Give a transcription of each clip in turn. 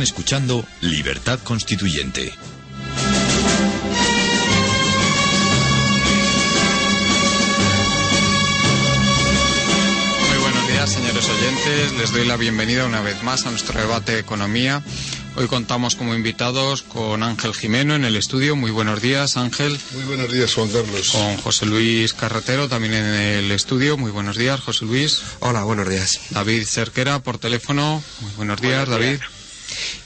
Están escuchando Libertad Constituyente. Muy buenos días, señores oyentes. Les doy la bienvenida una vez más a nuestro debate de economía. Hoy contamos como invitados con Ángel Jimeno en el estudio. Muy buenos días, Ángel. Muy buenos días, Juan Carlos. Con José Luis Carretero también en el estudio. Muy buenos días, José Luis. Hola, buenos días. David Cerquera por teléfono. Muy buenos días, David.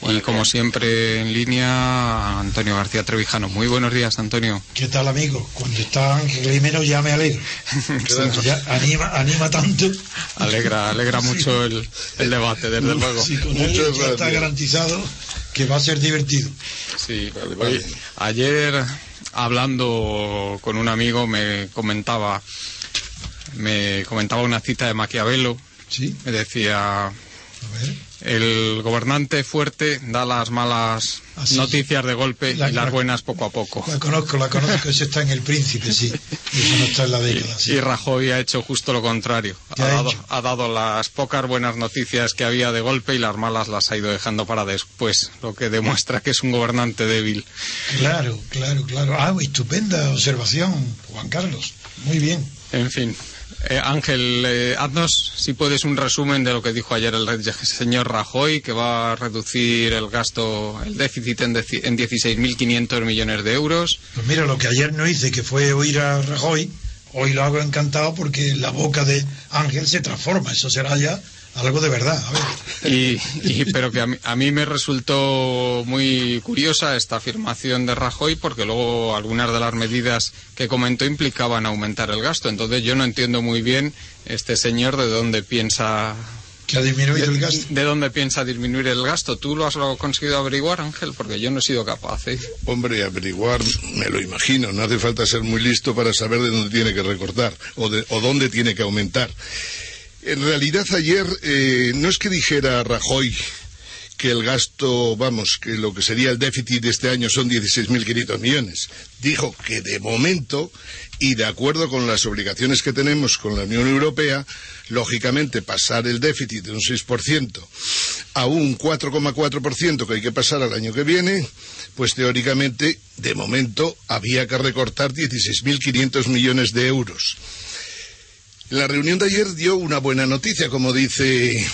Y como siempre en línea, Antonio García Trevijano. Muy buenos días, Antonio. ¿Qué tal, amigo? Cuando está Ángel Jimeno ya me alegro. Ya anima, anima tanto. Alegra, alegra mucho el, el debate, desde luego. Sí, con él Muchas ya está garantizado que va a ser divertido. Sí, Vale, vale. Oye, ayer hablando con un amigo me comentaba me comentaba una cita de Maquiavelo, Sí, me decía a ver. El gobernante fuerte da las malas noticias de golpe La- y las la- buenas poco a poco. La conozco, la conozco, eso está en el príncipe, sí. Y eso no está en la década, sí. Y Rajoy ha hecho justo lo contrario. ¿Qué Ha dado, ha dado las pocas buenas noticias que había de golpe y las malas las ha ido dejando para después, lo que demuestra que es un gobernante débil. Claro, claro, claro. Ah, estupenda observación, Juan Carlos. Muy bien. En fin. Eh, Ángel, eh, haznos, si puedes, un resumen de lo que dijo ayer el señor Rajoy, que va a reducir el gasto, el déficit en, en 16.500 millones de euros. Pues mira, lo que ayer no hice, que fue oír a Rajoy, hoy lo hago encantado porque la boca de Ángel se transforma. Eso será ya algo de verdad. A ver. Y, y- pero que a mí, a mí me resultó muy curiosa esta afirmación de Rajoy, porque luego algunas de las medidas que comentó implicaban aumentar el gasto. Entonces yo no entiendo muy bien este señor de dónde piensa Que ha disminuido el gasto. de dónde piensa disminuir el gasto. ¿Tú lo has conseguido averiguar, Ángel? Porque yo no he sido capaz. ¿eh? Hombre, averiguar, me lo imagino. No hace falta ser muy listo para saber de dónde tiene que recortar o, de, o dónde tiene que aumentar. En realidad, ayer eh, no es que dijera Rajoy que el gasto, vamos, que lo que sería el déficit de este año son 16.500 millones. Dijo que de momento, y de acuerdo con las obligaciones que tenemos con la Unión Europea, lógicamente pasar el déficit de un 6% a un 4,4% que hay que pasar al año que viene, pues teóricamente, de momento, había que recortar 16.500 millones de euros. La reunión de ayer dio una buena noticia, como dice,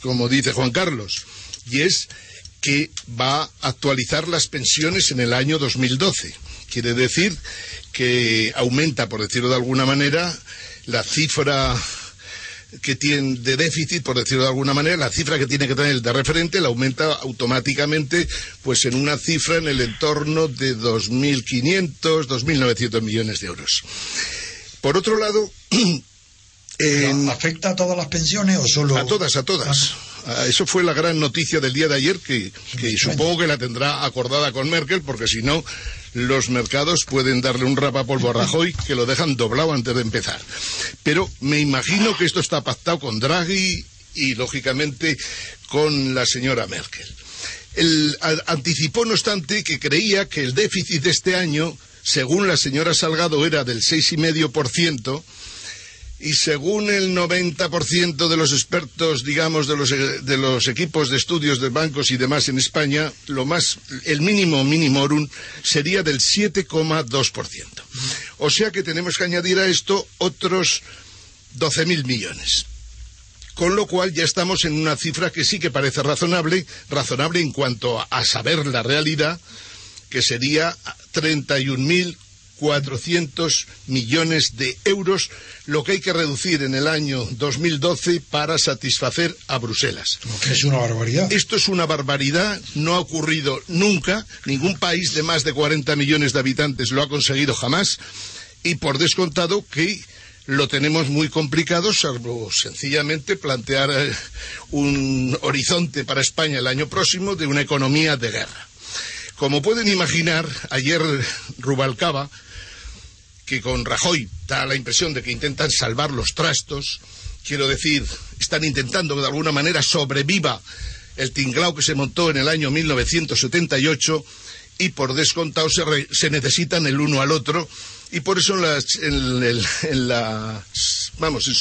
como dice Juan Carlos, y es que va a actualizar las pensiones en el año 2012. Quiere decir que aumenta, por decirlo de alguna manera, la cifra que tiene de déficit, por decirlo de alguna manera, la cifra que tiene que tener el de referente la aumenta automáticamente pues en una cifra en el entorno de 2.500, 2.900 millones de euros. Por otro lado, en- ¿Afecta a todas las pensiones o solo.? a todas, a todas. Ah, Eso fue la gran noticia del día de ayer, que, que supongo que la tendrá acordada con Merkel, porque si no, los mercados pueden darle un rapapolvo a Rajoy que lo dejan doblado antes de empezar. Pero me imagino que esto está pactado con Draghi y, lógicamente, con la señora Merkel. A- anticipó, no obstante, que creía que el déficit de este año, según la señora Salgado, era del 6,5%, y según el 90% de los expertos, digamos, de los, de los equipos de estudios de bancos y demás en España, lo más, el mínimo minimorum sería del 7,2%. O sea que tenemos que añadir a esto otros 12.000 millones. Con lo cual ya estamos en una cifra que sí que parece razonable, razonable en cuanto a, saber la realidad, que sería 31.400 millones de euros, lo que hay que reducir en el año 2012 para satisfacer a Bruselas. Que es una barbaridad. Esto es una barbaridad, no ha ocurrido nunca, ningún país de más de 40 millones de habitantes lo ha conseguido jamás, y por descontado que lo tenemos muy complicado, salvo sencillamente plantear eh, un horizonte para España el año próximo de una economía de guerra. Como pueden imaginar, ayer Rubalcaba, que con Rajoy da la impresión de que intentan salvar los trastos, quiero decir, están intentando que de alguna manera sobreviva el tinglao que se montó en el año 1978 y por descontado se, necesitan el uno al otro y por eso en, las, vamos, en,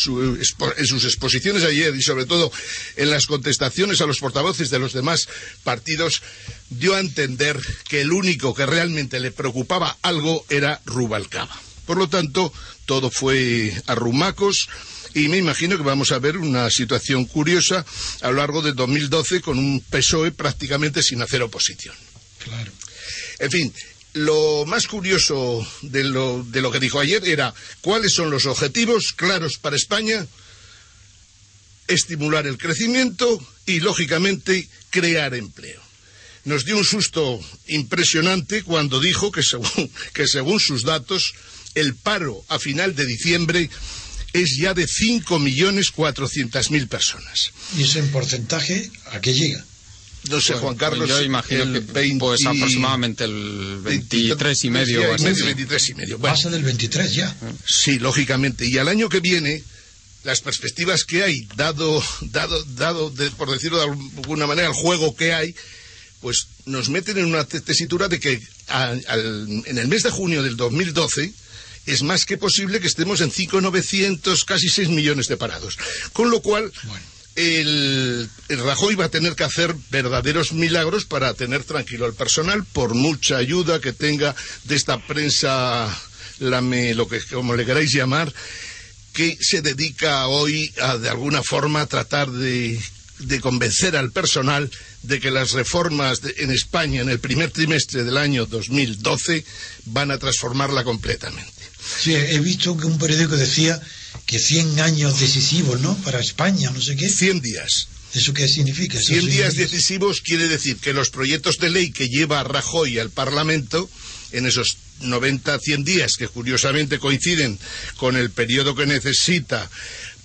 sus exposiciones ayer y sobre todo en las contestaciones a los portavoces de los demás partidos dio a entender que el único que realmente le preocupaba algo era Rubalcaba. Por lo tanto, todo fue a rumacos y me imagino que vamos a ver una situación curiosa a lo largo de 2012 con un PSOE prácticamente sin hacer oposición. Claro. En fin, lo más curioso de lo, de lo que dijo ayer era cuáles son los objetivos claros para España, estimular el crecimiento y, lógicamente, crear empleo. Nos dio un susto impresionante cuando dijo que según, que según sus datos, el paro a final de diciembre es ya de 5.400.000 personas. ¿Y ese en porcentaje a qué llega? No sé, Juan Carlos. yo imagino que 20, pues aproximadamente el 23 y medio. 23 y medio. Pasa del 23 ya. Sí, lógicamente. Y al año que viene, las perspectivas que hay, dado, dado, dado por decirlo de alguna manera, el juego que hay, pues nos meten en una tesitura de que en el mes de junio del 2012 es más que posible que estemos en 5.900, casi 6 millones de parados. Con lo cual, el, Rajoy va a tener que hacer verdaderos milagros para tener tranquilo al personal, por mucha ayuda que tenga de esta prensa, lo que como le queráis llamar, que se dedica hoy a de alguna forma a tratar de, convencer al personal de que las reformas en España en el primer trimestre del año 2012 van a transformarla completamente. Sí, he visto que un periódico decía que 100 años decisivos, ¿no? Para España, no sé qué. 100 días. ¿Eso qué significa? 100 días decisivos quiere decir que los proyectos de ley que lleva Rajoy al Parlamento en esos 90, 100 días, que curiosamente coinciden con el periodo que necesita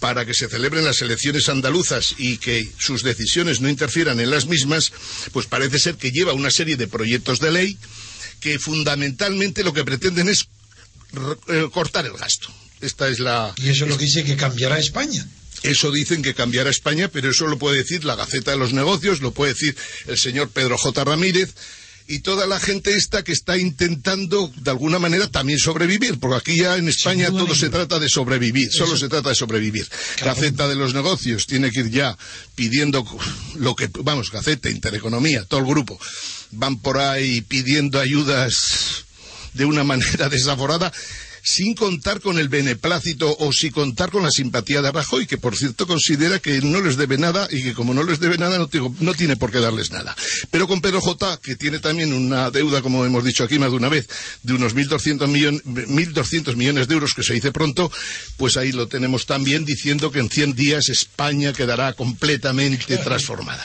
para que se celebren las elecciones andaluzas y que sus decisiones no interfieran en las mismas, pues parece ser que lleva una serie de proyectos de ley que fundamentalmente lo que pretenden es eh, cortar el gasto. Esta es la. Y eso es lo que dice que cambiará España. Eso dicen que cambiará España, pero eso lo puede decir la Gaceta de los Negocios, lo puede decir el señor Pedro J. Ramírez y toda la gente esta que está intentando de alguna manera también sobrevivir, porque aquí ya en España todo se trata de sobrevivir, solo se trata de sobrevivir. Gaceta de los negocios tiene que ir ya pidiendo lo que, vamos, Gaceta, Intereconomía, todo el grupo, van por ahí pidiendo ayudas de una manera desaforada sin contar con el beneplácito o sin contar con la simpatía de Rajoy, que por cierto considera que no les debe nada y que como no les debe nada no, tiene por qué darles nada. Pero con Pedro J, que tiene también una deuda, como hemos dicho aquí más de una vez, de unos 1.200 millones, millones de euros, que se dice pronto, pues ahí lo tenemos también diciendo que en 100 días España quedará completamente transformada.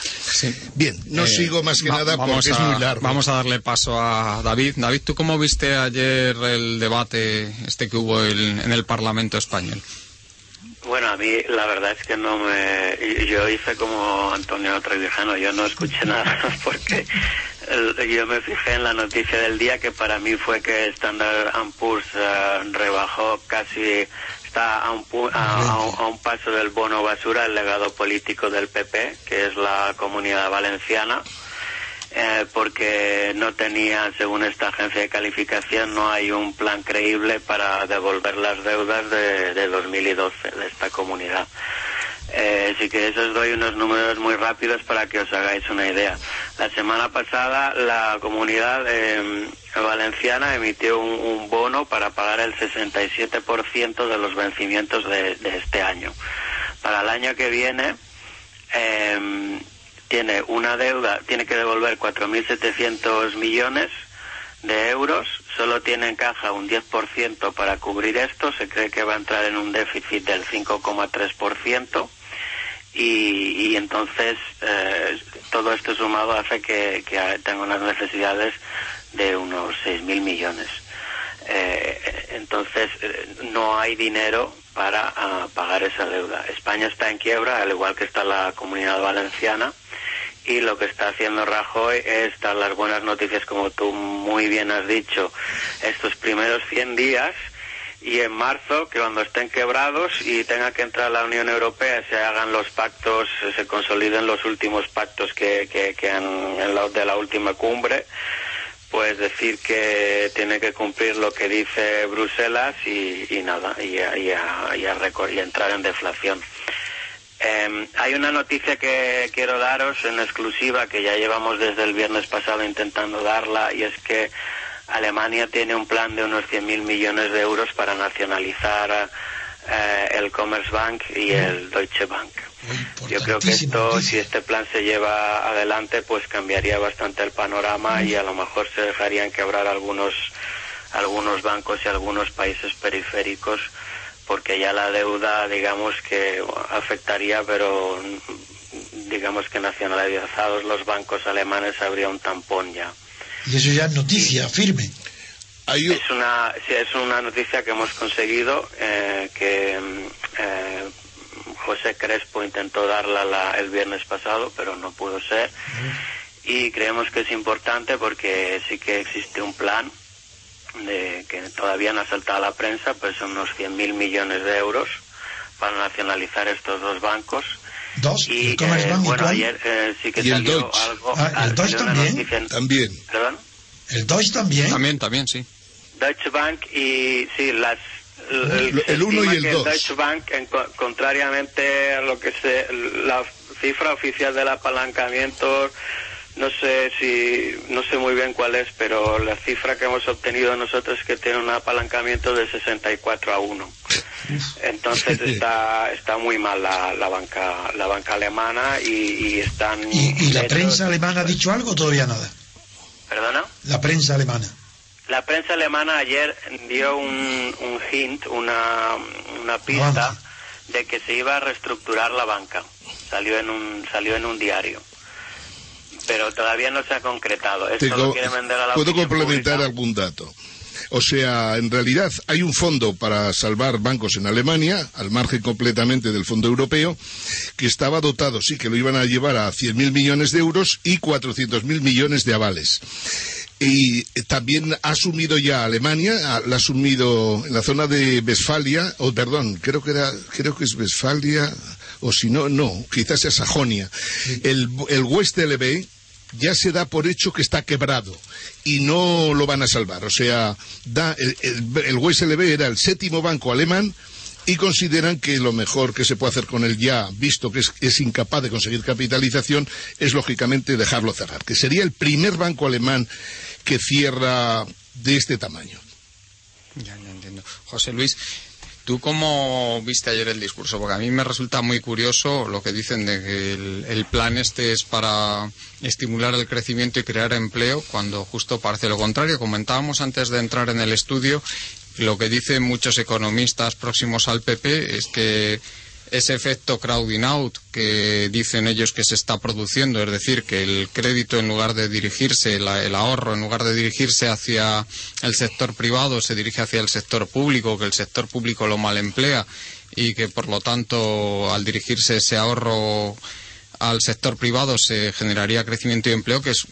Bien, no eh, sigo más que nada porque es muy largo. Vamos a darle paso a David. David, ¿tú cómo viste ayer el debate este que hubo en el Parlamento español? Bueno, a mí la verdad es que no me... Yo hice como Antonio Trevijano, yo no escuché nada porque yo me fijé en la noticia del día que para mí fue que Standard Poor's uh, rebajó casi está a un, a, un, paso del bono basura el legado político del PP, que es la comunidad valenciana. Eh, porque no tenía, según esta agencia de calificación, no hay un plan creíble para devolver las deudas de, de 2012 de esta comunidad. Eh, si queréis os doy unos números muy rápidos para que os hagáis una idea. La semana pasada la comunidad eh, valenciana emitió un, bono para pagar el 67% de los vencimientos de, de, este año. Para el año que viene eh, tiene una deuda, tiene que devolver 4.700 millones de euros, solo tiene en caja un 10% para cubrir esto, se cree que va a entrar en un déficit del 5,3% y, y entonces eh, todo esto sumado hace que, que tenga unas necesidades de unos 6.000 millones. Eh, entonces eh, no hay dinero para ah, pagar esa deuda. España está en quiebra, al igual que está la comunidad valenciana, y lo que está haciendo Rajoy es dar las buenas noticias, como tú muy bien has dicho, estos primeros 100 días y en marzo, que cuando estén quebrados y tenga que entrar la Unión Europea, se hagan los pactos, se consoliden los últimos pactos que, que, han, en la, de la última cumbre, pues decir que tiene que cumplir lo que dice Bruselas y, nada, y, y, y entrar en deflación. Em, hay una noticia que quiero daros en exclusiva que ya llevamos desde el viernes pasado intentando darla y es que Alemania tiene un plan de unos 100.000 millones de euros para nacionalizar eh, el Commerzbank y el Deutsche Bank. Yo creo que esto, si este plan se lleva adelante, pues cambiaría bastante el panorama y a lo mejor se dejarían quebrar algunos algunos bancos y algunos países periféricos porque ya la deuda, digamos que afectaría, pero digamos que nacionalizados los bancos alemanes habría un tampón ya. Y eso ya es noticia, firme. Es una, es una noticia que hemos conseguido, eh, que eh, José Crespo intentó darla el viernes pasado, pero no pudo ser. Y creemos que es importante porque sí que existe un plan de que todavía no ha saltado a la prensa, pues son unos 100.000 millones de euros para nacionalizar estos dos bancos. ¿Dos? Y, eh, bueno, ayer eh, sí que salió algo... Ah, ¿El Deutsche también? También. ¿Perdón? ¿El Deutsche también? También, también, sí. Deutsche Bank y sí, las... El, el uno y el dos. Deutsche Bank, en, contrariamente a lo que se... La cifra oficial del apalancamiento no sé si, no sé muy bien cuál es, pero la cifra que hemos obtenido nosotros es que tiene un apalancamiento de 64 a 1. Entonces está, está muy mal la, la banca, la banca alemana y, están. ¿Y, la prensa alemana ha dicho algo todavía nada? ¿Perdona? La prensa alemana. La prensa alemana ayer dio un, un hint, una, una pista de que se iba a reestructurar la banca. Salió en un, salió en un diario pero todavía no se ha concretado. Esto quiere vender a la ¿Puedo complementar algún dato? O sea, en realidad hay un fondo para salvar bancos en Alemania, al margen completamente del fondo europeo, que estaba dotado, sí, que lo iban a llevar a 100.000 millones de euros y 400.000 millones de avales. Y también ha asumido ya Alemania, la ha asumido en la zona de Westfalia, o perdón, creo que era, creo que es Westfalia, o si no, no, quizás sea Sajonia. El, el West LB, ya se da por hecho que está quebrado y no lo van a salvar. O sea, da, el, el, era el séptimo banco alemán y consideran que lo mejor que se puede hacer con él ya, visto que es, incapaz de conseguir capitalización, es lógicamente dejarlo cerrar, que sería el primer banco alemán que cierra de este tamaño. Ya, ya entiendo. José Luis, ¿Tú cómo viste ayer el discurso? Porque a mí me resulta muy curioso lo que dicen de que el, plan este es para estimular el crecimiento y crear empleo, cuando justo parece lo contrario. Comentábamos antes de entrar en el estudio, lo que dicen muchos economistas próximos al PP es que ese efecto crowding out que dicen ellos que se está produciendo, es decir, que el crédito en lugar de dirigirse, el ahorro en lugar de dirigirse hacia el sector privado, se dirige hacia el sector público, que el sector público lo mal emplea y que por lo tanto al dirigirse ese ahorro al sector privado se generaría crecimiento y empleo, que es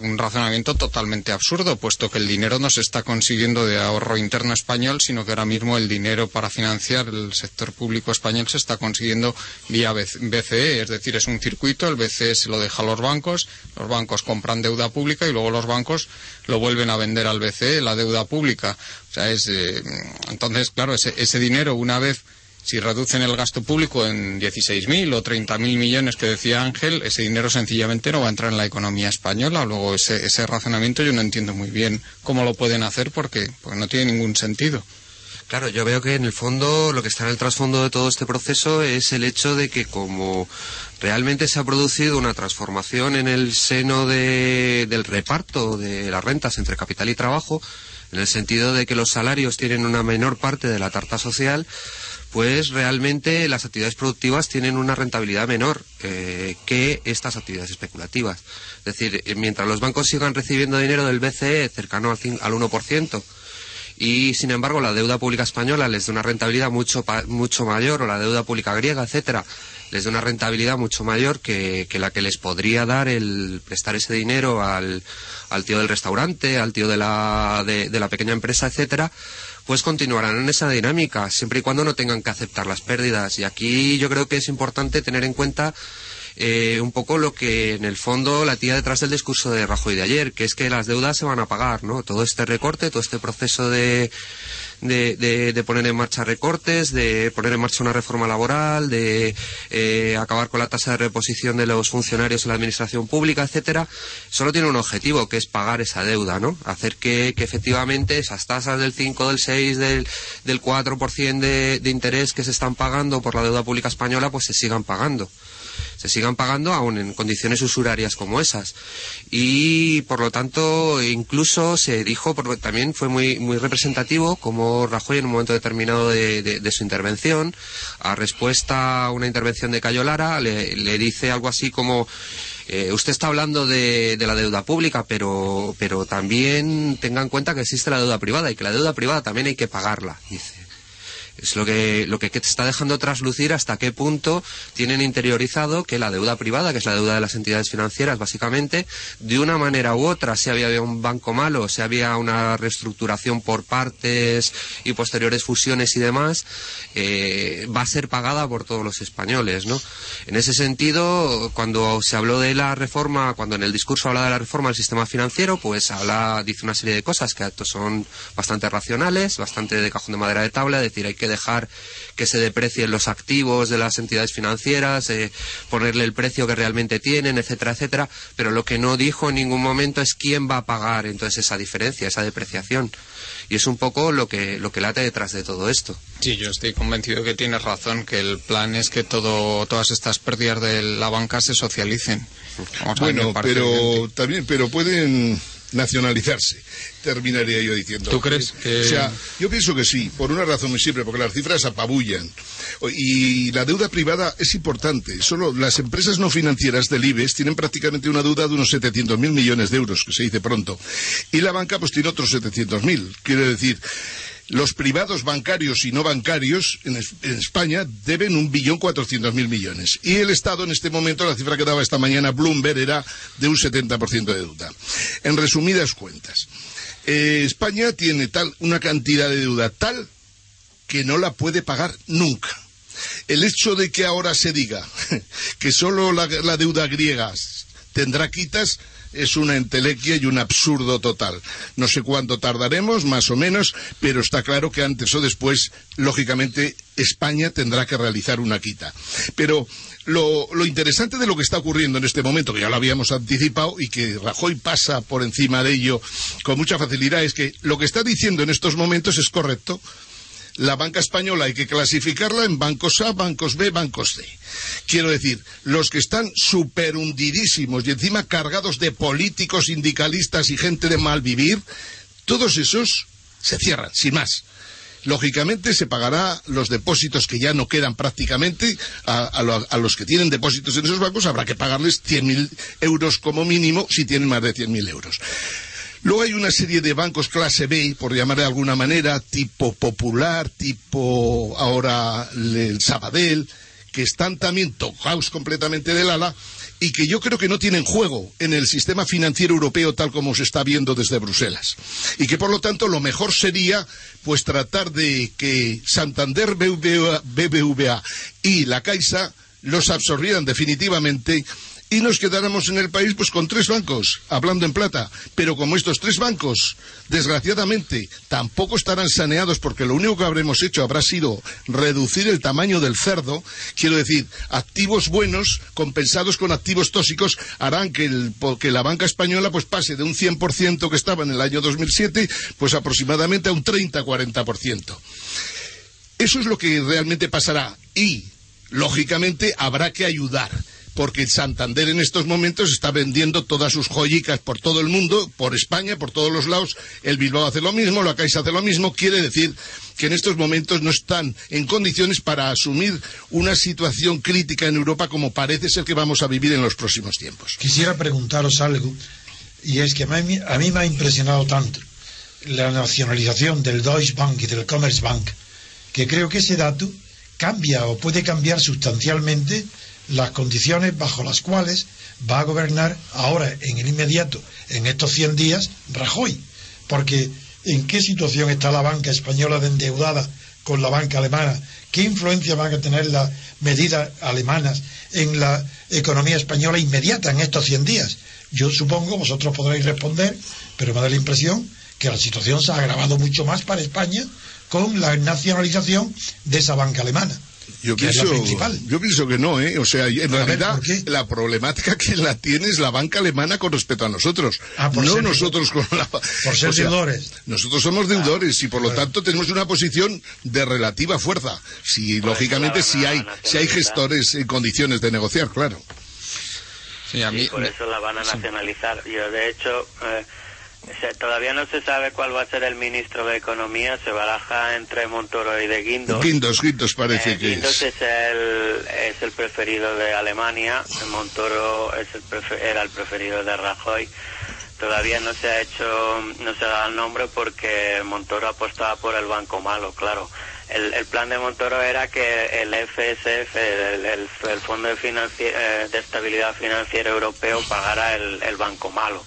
un razonamiento totalmente absurdo, puesto que el dinero no se está consiguiendo de ahorro interno español, sino que ahora mismo el dinero para financiar el sector público español se está consiguiendo vía BCE, es decir, es un circuito, el BCE se lo deja a los bancos, los bancos compran deuda pública y luego los bancos lo vuelven a vender al BCE, la deuda pública. O sea, es, eh, entonces, claro, ese, ese dinero una vez si reducen el gasto público en 16.000 o 30.000 millones que decía Ángel, ese dinero sencillamente no va a entrar en la economía española. Luego ese, ese razonamiento yo no entiendo muy bien cómo lo pueden hacer porque, porque no tiene ningún sentido. Claro, yo veo que en el fondo lo que está en el trasfondo de todo este proceso es el hecho de que como realmente se ha producido una transformación en el seno del reparto de las rentas entre capital y trabajo, en el sentido de que los salarios tienen una menor parte de la tarta social, pues realmente las actividades productivas tienen una rentabilidad menor eh, que estas actividades especulativas. Es decir, eh, mientras los bancos sigan recibiendo dinero del BCE cercano al, al 1%, y sin embargo la deuda pública española les da una rentabilidad mucho, mucho mayor o la deuda pública griega, etcétera, les da una rentabilidad mucho mayor que, la que les podría dar el prestar ese dinero al, al tío del restaurante, al tío de la, de, la pequeña empresa, etcétera, pues continuarán en esa dinámica, siempre y cuando no tengan que aceptar las pérdidas. Y aquí yo creo que es importante tener en cuenta eh, un poco lo que en el fondo la tía detrás del discurso de Rajoy de ayer, que es que las deudas se van a pagar, ¿no? Todo este recorte, todo este proceso de, de, de, poner en marcha recortes, de poner en marcha una reforma laboral, de eh, acabar con la tasa de reposición de los funcionarios en la administración pública, etcétera, solo tiene un objetivo, que es pagar esa deuda, ¿no? Hacer que, que efectivamente esas tasas del 5, del 6, del, del 4% de, de interés que se están pagando por la deuda pública española, pues se sigan pagando se sigan pagando aún en condiciones usurarias como esas. Y por lo tanto, incluso se dijo, porque también fue muy, muy representativo, como Rajoy en un momento determinado de, su intervención, a respuesta a una intervención de Cayo Lara, le, dice algo así como eh, usted está hablando de, de, la deuda pública, pero, pero también tenga en cuenta que existe la deuda privada y que la deuda privada también hay que pagarla, dice. Es lo que, lo que está dejando traslucir hasta qué punto tienen interiorizado que la deuda privada, que es la deuda de las entidades financieras, básicamente, de una manera u otra, si había un banco malo, si había una reestructuración por partes y posteriores fusiones y demás, eh, va a ser pagada por todos los españoles, ¿no? En ese sentido, cuando se habló de la reforma, cuando en el discurso habla de la reforma del sistema financiero, pues habla, dice una serie de cosas que son bastante racionales, bastante de cajón de madera de tabla, es decir, hay que dejar que se deprecien los activos de las entidades financieras, eh, ponerle el precio que realmente tienen, etcétera, etcétera. Pero lo que no dijo en ningún momento es quién va a pagar entonces esa diferencia, esa depreciación. Y es un poco lo que, lo que late detrás de todo esto. Sí, yo estoy convencido que tienes razón, que el plan es que todo, todas estas pérdidas de la banca se socialicen. bueno, pero también, pero pueden nacionalizarse, terminaría yo diciendo. ¿Tú crees que.? O sea, yo pienso que sí, por una razón muy simple, porque las cifras apabullan. Y la deuda privada es importante. Solo las empresas no financieras del IBEX tienen prácticamente una deuda de unos 700.000 millones de euros, que se dice pronto. Y la banca, pues tiene otros 700.000. Quiere decir los privados bancarios y no bancarios en, España deben un billón cuatrocientos mil millones. Y el Estado en este momento, la cifra que daba esta mañana Bloomberg era de un 70% de deuda. En resumidas cuentas, eh, España tiene tal, una cantidad de deuda tal que no la puede pagar nunca. El hecho de que ahora se diga que solo la deuda griega tendrá quitas es una entelequia y un absurdo total. No sé cuánto tardaremos, más o menos, pero está claro que antes o después, lógicamente, España tendrá que realizar una quita. Pero lo, interesante de lo que está ocurriendo en este momento, que ya lo habíamos anticipado y que Rajoy pasa por encima de ello con mucha facilidad, es que lo que está diciendo en estos momentos es correcto la banca española hay que clasificarla en bancos A, bancos B, bancos C. Quiero decir, los que están super hundidísimos y encima cargados de políticos, sindicalistas y gente de mal vivir, todos esos se cierran, sin más. Lógicamente se pagará los depósitos que ya no quedan prácticamente a, los que tienen depósitos en esos bancos, habrá que pagarles 100.000 euros como mínimo si tienen más de 100.000 euros. Luego hay una serie de bancos clase B, por llamar de alguna manera, tipo Popular, tipo ahora el Sabadell, que están también tocados completamente del ala y que yo creo que no tienen juego en el sistema financiero europeo tal como se está viendo desde Bruselas. Y que por lo tanto lo mejor sería pues tratar de que Santander, BBVA y la Caixa los absorbieran definitivamente y nos quedáramos en el país pues con tres bancos, hablando en plata. Pero como estos tres bancos, desgraciadamente, tampoco estarán saneados porque lo único que habremos hecho habrá sido reducir el tamaño del cerdo, quiero decir, activos buenos compensados con activos tóxicos harán que, la banca española pues pase de un 100% que estaba en el año 2007 pues aproximadamente a un 30-40%. Eso es lo que realmente pasará y, lógicamente, habrá que ayudar porque Santander en estos momentos está vendiendo todas sus joyicas por todo el mundo, por España, por todos los lados. El Bilbao hace lo mismo, la Caixa hace lo mismo. Quiere decir que en estos momentos no están en condiciones para asumir una situación crítica en Europa como parece ser que vamos a vivir en los próximos tiempos. Quisiera preguntaros algo, y es que a mí, a mí me ha impresionado tanto la nacionalización del Deutsche Bank y del Commerzbank, que creo que ese dato cambia o puede cambiar sustancialmente las condiciones bajo las cuales va a gobernar ahora, en el inmediato, en estos 100 días, Rajoy. Porque ¿en qué situación está la banca española de endeudada con la banca alemana? ¿Qué influencia van a tener las medidas alemanas en la economía española inmediata en estos 100 días? Yo supongo, vosotros podréis responder, pero me da la impresión que la situación se ha agravado mucho más para España con la nacionalización de esa banca alemana. Yo pienso, yo pienso que no, ¿eh? O sea, en realidad la problemática que la tiene es la banca alemana con respecto a nosotros. Ah, no nosotros con la... Por ser deudores. Nosotros somos deudores y por lo tanto tenemos una posición de relativa fuerza. Si, lógicamente, si hay, si hay gestores en condiciones de negociar, claro. Sí, a mí... por eso la van a nacionalizar. Yo, de hecho... Eh, todavía no se sabe cuál va a ser el ministro de Economía, se baraja entre Montoro y de Guindos. Guindos, Guindos parece eh, que Guindos es. el, es el preferido de Alemania, Montoro es el era el preferido de Rajoy. Todavía no se ha hecho, no se da el nombre porque Montoro apostaba por el banco malo, claro. El, el plan de Montoro era que el FSF, el, el, Fondo de, eh, de Estabilidad Financiera Europeo, pagara el, el banco malo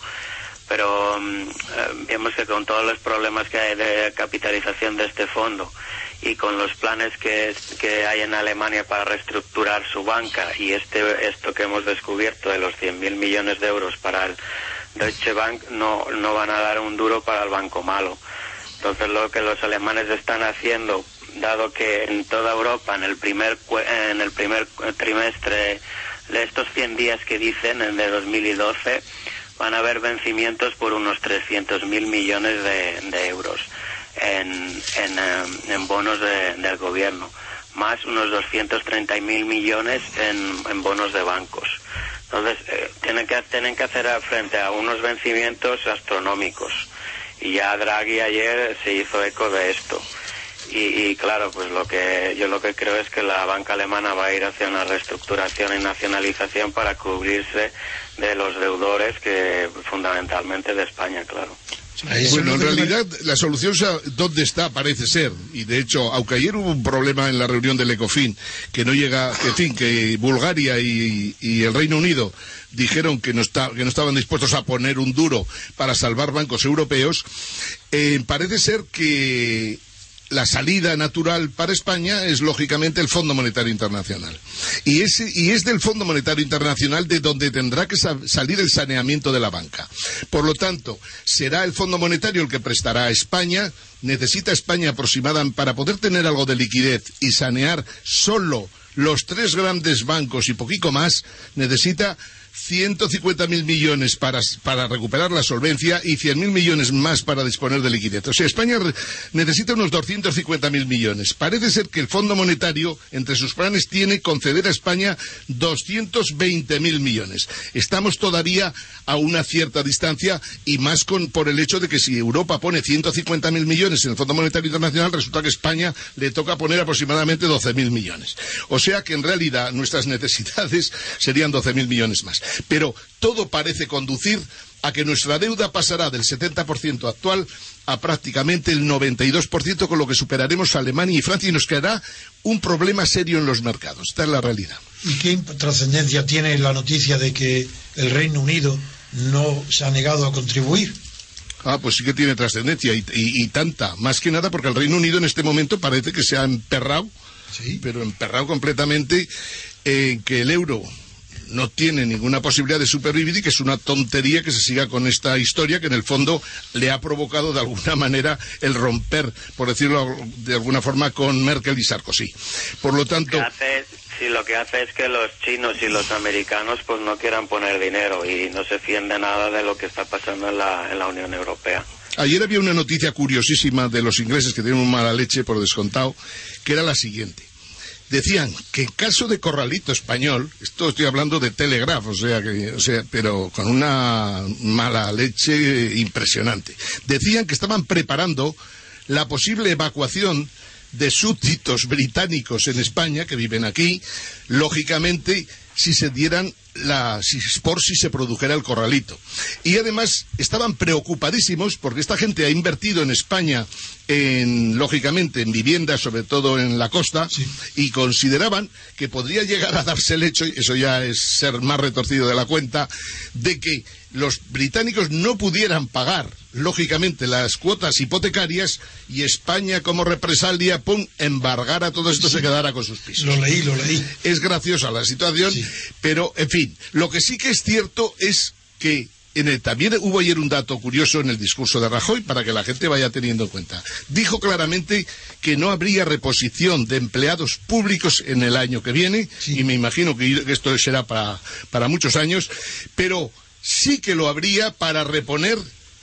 pero mm, eh, vemos que con todos los problemas que hay de capitalización de este fondo y con los planes que, que hay en Alemania para reestructurar su banca y este esto que hemos descubierto de los 100.000 millones de euros para el Deutsche Bank no, no van a dar un duro para el banco malo. Entonces lo que los alemanes están haciendo, dado que en toda Europa en el primer en el primer trimestre de estos 100 días que dicen, de 2012, van a haber vencimientos por unos 300.000 millones de, euros en, en, em, bonos del gobierno, más unos 230.000 millones en, bonos de bancos. Entonces, eh, tienen, que, tienen que hacer frente a unos vencimientos astronómicos. Y ya Draghi ayer se hizo eco de esto. Y, claro, pues lo que yo lo que creo es que la banca alemana va a ir hacia una reestructuración y nacionalización para cubrirse de los deudores que fundamentalmente de España, claro. Bueno, en realidad la solución dónde está parece ser. Y de hecho, aunque ayer hubo un problema en la reunión del Ecofin que no llega, en fin, que Bulgaria y, el Reino Unido dijeron que no, que no estaban dispuestos a poner un duro para salvar bancos europeos, eh, parece ser que la salida natural para España es lógicamente el Fondo Monetario Internacional. Y es, y es del Fondo Monetario Internacional de donde tendrá que salir el saneamiento de la banca. Por lo tanto, será el Fondo Monetario el que prestará a España. Necesita España aproximada para poder tener algo de liquidez y sanear solo los tres grandes bancos y poquito más, necesita 150.000 millones para, para recuperar la solvencia y 100.000 millones más para disponer de liquidez. O sea, España necesita unos 250.000 millones. Parece ser que el Fondo Monetario, entre sus planes, tiene conceder a España 220.000 millones. Estamos todavía a una cierta distancia y más con, por el hecho de que si Europa pone 150.000 millones en el Fondo Monetario Internacional, resulta que España le toca poner aproximadamente 12.000 millones. O sea que en realidad nuestras necesidades serían 12.000 millones más. Pero todo parece conducir a que nuestra deuda pasará del 70% actual a prácticamente el 92%, con lo que superaremos a Alemania y Francia y nos quedará un problema serio en los mercados. Esta es la realidad. ¿Y qué trascendencia tiene la noticia de que el Reino Unido no se ha negado a contribuir? Ah, pues sí que tiene trascendencia y, tanta. Más que nada porque el Reino Unido en este momento parece que se ha emperrado, ¿Sí? pero emperrado completamente en que el euro no tiene ninguna posibilidad de supervivir y que es una tontería que se siga con esta historia que en el fondo le ha provocado de alguna manera el romper, por decirlo de alguna forma, con Merkel y Sarkozy. Por lo tanto... si lo que hace es que los chinos y los americanos pues no quieran poner dinero y no se fiende nada de lo que está pasando en la, en la Unión Europea. Ayer había una noticia curiosísima de los ingleses que tienen un mala leche por descontado, que era la siguiente decían que en caso de corralito español, esto estoy hablando de Telegraph, o sea, que, o sea, pero con una mala leche impresionante, decían que estaban preparando la posible evacuación de súbditos británicos en España que viven aquí, lógicamente si se dieran la, si, por si se produjera el corralito. Y además estaban preocupadísimos porque esta gente ha invertido en España en, lógicamente, en viviendas, sobre todo en la costa, y consideraban que podría llegar a darse el hecho, y eso ya es ser más retorcido de la cuenta, de que los británicos no pudieran pagar, lógicamente, las cuotas hipotecarias y España, como represalia, pum, embargara todo esto, se quedara con sus pisos. Lo leí, lo leí. Es graciosa la situación, pero, en fin, lo que sí que es cierto es que también hubo ayer un dato curioso en el discurso de Rajoy para que la gente vaya teniendo en cuenta. Dijo claramente que no habría reposición de empleados públicos en el año que viene, y me imagino que esto será para, para muchos años, pero sí que lo habría para reponer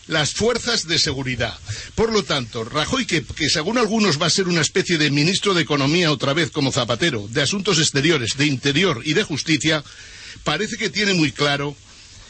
las fuerzas de seguridad. Por lo tanto, Rajoy, que, que, según algunos va a ser una especie de ministro de Economía otra vez como Zapatero, de Asuntos Exteriores, de Interior y de Justicia, parece que tiene muy claro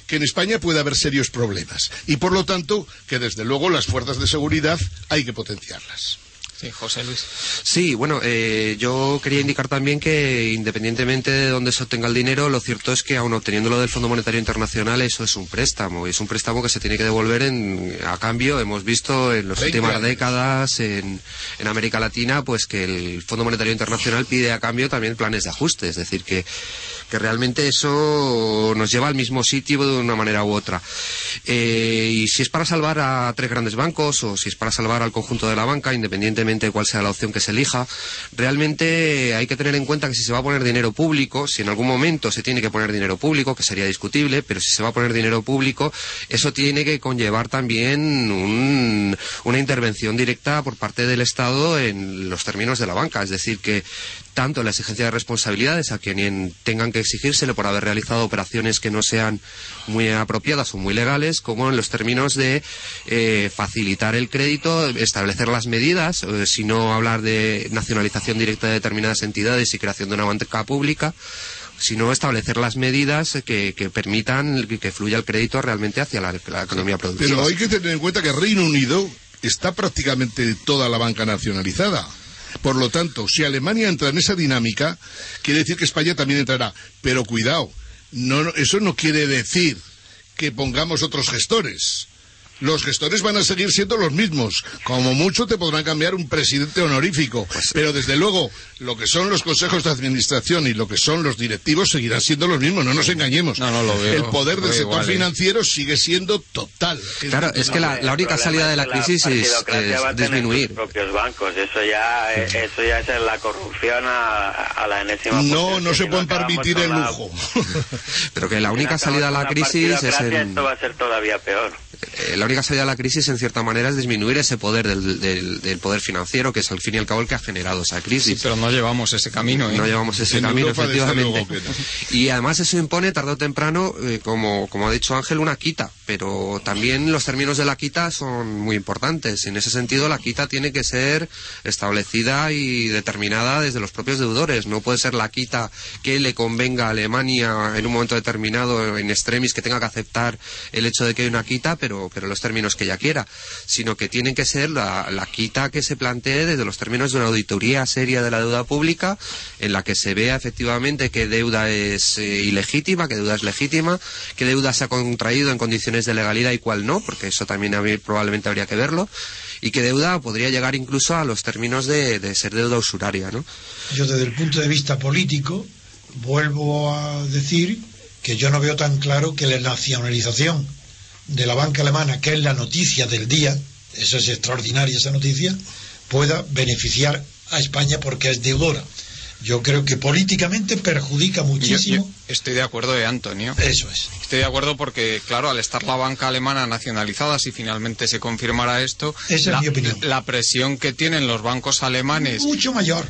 que en España puede haber serios problemas y por lo tanto que desde luego las fuerzas de seguridad hay que potenciarlas. Sí, José Luis. Sí, bueno, eh, yo quería indicar también que independientemente de dónde se obtenga el dinero, lo cierto es que aun obteniéndolo del Fondo Monetario Internacional, eso es un préstamo. Y es un préstamo que se tiene que devolver en, a cambio. Hemos visto en las últimas décadas en, en América Latina, pues que el Fondo Monetario Internacional pide a cambio también planes de ajuste. Es decir, que que realmente eso nos lleva al mismo sitio de una manera u otra. Eh, y si es para salvar a tres grandes bancos o si es para salvar al conjunto de la banca, independientemente de cuál sea la opción que se elija, realmente hay que tener en cuenta que si se va a poner dinero público, si en algún momento se tiene que poner dinero público, que sería discutible, pero si se va a poner dinero público, eso tiene que conllevar también una intervención directa por parte del Estado en los términos de la banca. Es decir, que tanto la exigencia de responsabilidades a quien tengan que exigírsele por haber realizado operaciones que no sean muy apropiadas o muy legales, como en los términos de eh, facilitar el crédito, establecer las medidas, eh, si no hablar de nacionalización directa de determinadas entidades y creación de una banca pública sino establecer las medidas que, permitan que, fluya el crédito realmente hacia la, la economía productiva. Pero hay que tener en cuenta que Reino Unido está prácticamente toda la banca nacionalizada. Por lo tanto, si Alemania entra en esa dinámica, quiere decir que España también entrará. Pero cuidado, eso no quiere decir que pongamos otros gestores los gestores van a seguir siendo los mismos. Como mucho te podrán cambiar un presidente honorífico, pues pero desde luego lo que son los consejos de administración y lo que son los directivos seguirán siendo los mismos, no nos engañemos. El poder del sector ¿eh? financiero sigue siendo total. Claro, es que la, única salida de la crisis es, disminuir. Propios bancos, eso ya, eso ya es la corrupción a, la enésima. No, no se pueden permitir el lujo. pero que la única salida a la crisis es el... Esto va a ser todavía peor. Eh, la única salida a la crisis, en cierta manera, es disminuir ese poder del, poder financiero, que es al fin y al cabo el que ha generado esa crisis. pero no llevamos ese camino. ¿eh? No llevamos ese camino, efectivamente. Y además eso impone, tarde o temprano, eh, como, como ha dicho Ángel, una quita. Pero también los términos de la quita son muy importantes. En ese sentido, la quita tiene que ser establecida y determinada desde los propios deudores. No puede ser la quita que le convenga a Alemania en un momento determinado, en extremis, que tenga que aceptar el hecho de que hay una quita, pero, pero los términos que ella quiera, sino que tienen que ser la, quita que se plantee desde los términos de una auditoría seria de la deuda pública, en la que se vea efectivamente qué deuda es eh, ilegítima, qué deuda es legítima, qué deuda se ha contraído en condiciones de legalidad y cuál no, porque eso también probablemente habría que verlo, y qué deuda podría llegar incluso a los términos de, de ser deuda usuraria. ¿no? Yo desde el punto de vista político vuelvo a decir que yo no veo tan claro que la nacionalización de la banca alemana, que es la noticia del día, eso es extraordinaria esa noticia, pueda beneficiar a España porque es deudora. Yo creo que políticamente perjudica muchísimo. estoy de acuerdo de Antonio. Eso es. Estoy de acuerdo porque, claro, al estar la banca alemana nacionalizada, si finalmente se confirmara esto, Esa la, es mi opinión. la presión que tienen los bancos alemanes. Mucho mayor.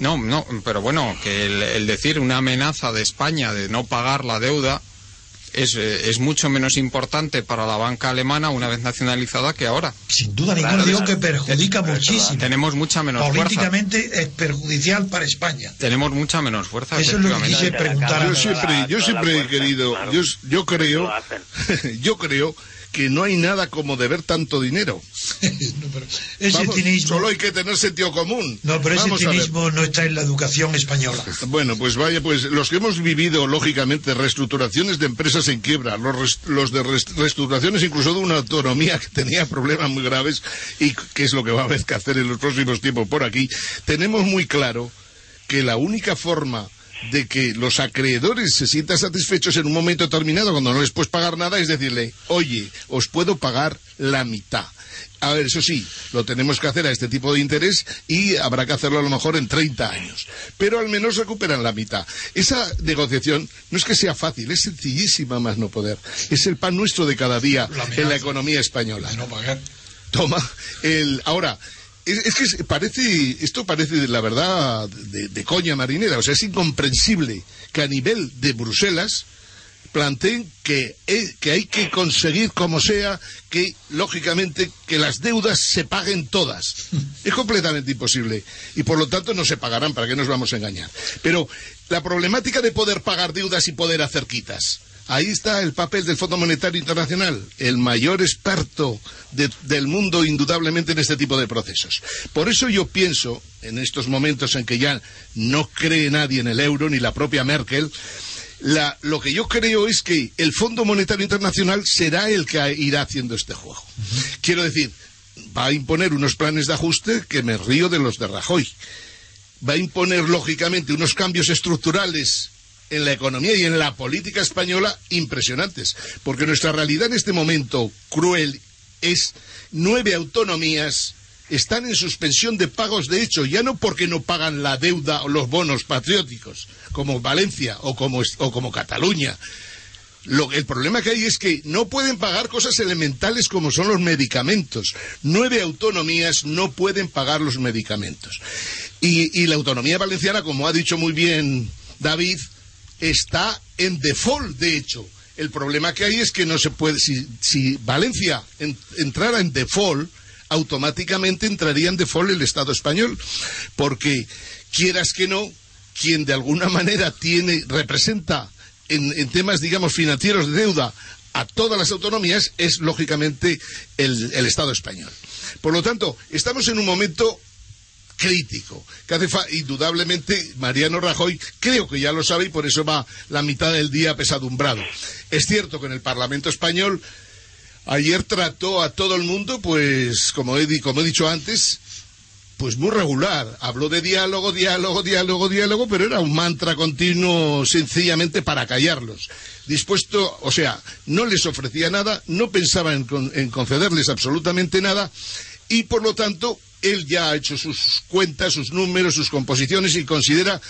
No, no, pero bueno, que el decir una amenaza de España de no pagar la deuda eh, es, mucho menos importante para la banca alemana una vez nacionalizada que ahora. Sin duda ninguna, digo que perjudica muchísimo. Tenemos mucha menos Políticamente es perjudicial para España. Tenemos mucha menos fuerza. Eso es lo que quise preguntar. Yo siempre, yo siempre he querido, yo, yo creo, yo creo que no hay nada como deber tanto dinero. No, pero ese Vamos, cinismo, Solo hay que tener sentido común. no, pero ese Vamos ver. cinismo no está en la educación española. Bueno, pues vaya, pues los que hemos vivido, lógicamente, reestructuraciones de empresas en quiebra, los, los de reestructuraciones incluso de una autonomía que tenía problemas muy graves y que es lo que va a haber que hacer en los próximos tiempos por aquí, tenemos muy claro que la única forma de que los acreedores se sientan satisfechos en un momento determinado cuando no les puedes pagar nada es decirle, oye, os puedo pagar la mitad. A ver, eso sí, lo tenemos que hacer a este tipo de interés y habrá que hacerlo a lo mejor en 30 años. Pero al menos recuperan la mitad. Esa negociación no es que sea fácil, es sencillísima más no poder. Es el pan nuestro de cada día La en la economía española. No pagar. Toma, el, ahora, es, es que parece, esto parece la verdad de, de coña marinera, o sea, es incomprensible que a nivel de Bruselas planteen que, eh, que hay que conseguir como sea que, lógicamente, que las deudas se paguen todas. Es completamente imposible. Y por lo tanto no se pagarán, ¿para qué nos vamos a engañar? Pero la problemática de poder pagar deudas y poder hacer quitas. Ahí está el papel del Fondo Monetario Internacional, el mayor experto de- del mundo indudablemente en este tipo de procesos. Por eso yo pienso, en estos momentos en que ya no cree nadie en el euro, ni la propia Merkel, la- lo que yo creo es que el Fondo Monetario Internacional será el que irá haciendo este juego. Quiero decir, va a imponer unos planes de ajuste que me río de los de Rajoy. Va a imponer, lógicamente, unos cambios estructurales en la economía y en la política española impresionantes. Porque nuestra realidad en este momento cruel es nueve autonomías están en suspensión de pagos de hecho, ya no porque no pagan la deuda o los bonos patrióticos, como Valencia o como, o como Cataluña. Lo- el problema que hay es que no pueden pagar cosas elementales como son los medicamentos. Nueve autonomías no pueden pagar los medicamentos. Y, y la autonomía valenciana, como ha dicho muy bien David, está en default, de hecho. El problema que hay es que no se puede, si, si Valencia en- entrara en default, automáticamente entraría en default el Estado español, porque quieras que no, quien de alguna manera tiene, representa en, temas, digamos, financieros de deuda a todas las autonomías es, lógicamente, el Estado español. Por lo tanto, estamos en un momento crítico, que hace fa- indudablemente Mariano Rajoy creo que ya lo sabe y por eso va la mitad del día pesadumbrado. Es cierto que en el Parlamento español ayer trató a todo el mundo, pues como he, dicho antes, pues muy regular. Habló de diálogo, diálogo, diálogo, diálogo, pero era un mantra continuo sencillamente para callarlos. Dispuesto, o sea, no les ofrecía nada, no pensaba en, con- en concederles absolutamente nada y por lo tanto él ya ha hecho sus cuentas, sus números, sus composiciones y considera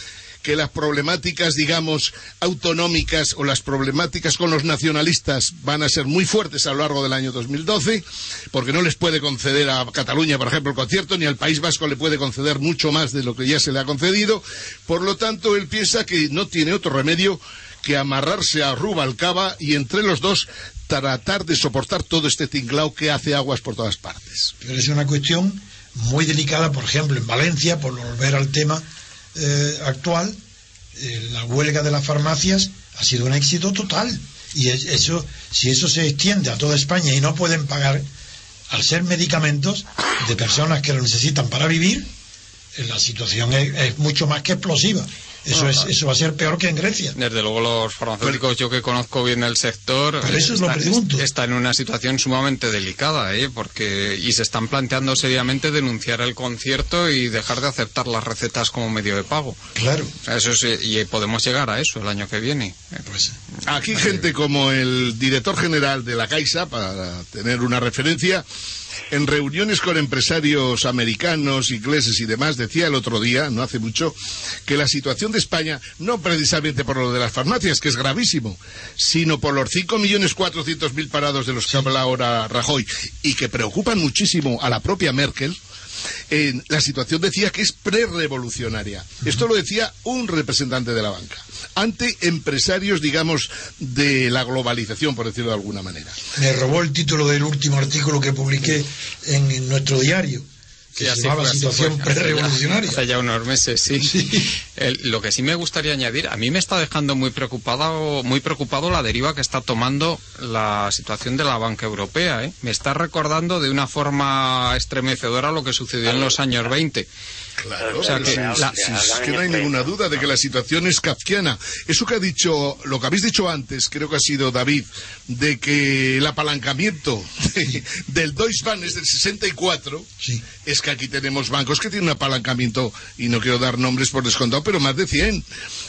que las problemáticas, digamos, autonómicas o las problemáticas con los nacionalistas van a ser muy fuertes a lo largo del año 2012, porque no les puede conceder a Cataluña, por ejemplo, el concierto, ni al País Vasco le puede conceder mucho más de lo que ya se le ha concedido. Por lo tanto, él piensa que no tiene otro remedio que amarrarse a Rubalcaba y entre los dos tratar de soportar todo este tinglao que hace aguas por todas partes. Pero es una cuestión muy delicada, por ejemplo, en Valencia, por volver al tema eh, actual, eh, la huelga de las farmacias ha sido un éxito total. Y es- eso, si eso se extiende a toda España y no pueden pagar, al ser medicamentos de personas que lo necesitan para vivir, eh, la situación es mucho más que explosiva. Eso, es, eso va a ser peor que en Grecia. Desde luego los farmacéuticos, yo que conozco bien el sector, eso lo están, pregunto. están en una situación sumamente delicada, ¿eh? porque y se están planteando seriamente denunciar el concierto y dejar de aceptar las recetas como medio de pago. Claro. O sea, eso es, y podemos llegar a eso el año que viene. Pues, Aquí gente como el director general de la Caixa, para tener una referencia, en reuniones con empresarios americanos, ingleses y demás, decía el otro día, no hace mucho, que la situación de España, no precisamente por lo de las farmacias, que es gravísimo, sino por los 5.400.000 parados de los que habla ahora Rajoy, y que preocupan muchísimo a la propia Merkel, en la situación decía que es prerevolucionaria. Esto lo decía un representante de la banca, ante empresarios, digamos, de la globalización, por decirlo de alguna manera. me robó el título del último artículo que publiqué en, en nuestro diario. Que Y se llamaba fue, situación fue, hace ya- prerevolucionaria. Hace ya unos meses, sí. El- lo que sí me gustaría añadir, a mí me está dejando muy preocupado, muy preocupado la deriva que está tomando la situación de la banca europea. ¿eh? Me está recordando de una forma estremecedora lo que sucedió en los años 20. Claro, O sea que la- es que no hay ninguna duda de que la situación es kafkiana. Eso que ha dicho, lo que habéis dicho antes, creo que ha sido David, de que el apalancamiento de- del Deutsche Bank es del 64, Sí. es que aquí tenemos bancos que tienen un apalancamiento, y no quiero dar nombres por descontado, pero más de 100.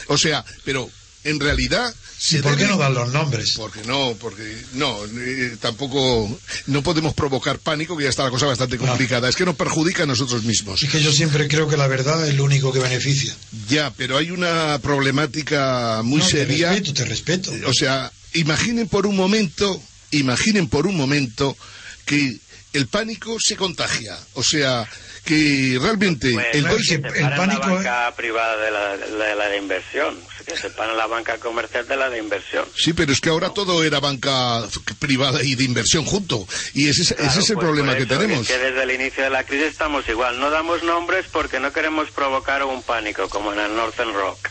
O sea, pero en realidad... ¿Y se por qué no dan los nombres? porque no, porque no, eh, tampoco no podemos provocar pánico, que ya está la cosa bastante complicada. Es que nos perjudica a nosotros mismos. Es que yo siempre creo que la verdad es lo único que beneficia. Ya, pero hay una problemática muy No, seria. Te respeto, te respeto. O sea, imaginen por un momento, imaginen por un momento que el pánico se contagia. O sea, que realmente Pues, el no, es Deutsche- que- el pánico la banca privada de la, de la de inversión, que separan la banca comercial de la de inversión. Sí, pero es que ahora todo era banca privada y de inversión junto. Y ese, es- ese Claro, es el pues problema que tenemos. Es que desde el inicio de la crisis estamos igual. No damos nombres porque no queremos provocar un pánico, como en el Northern Rock.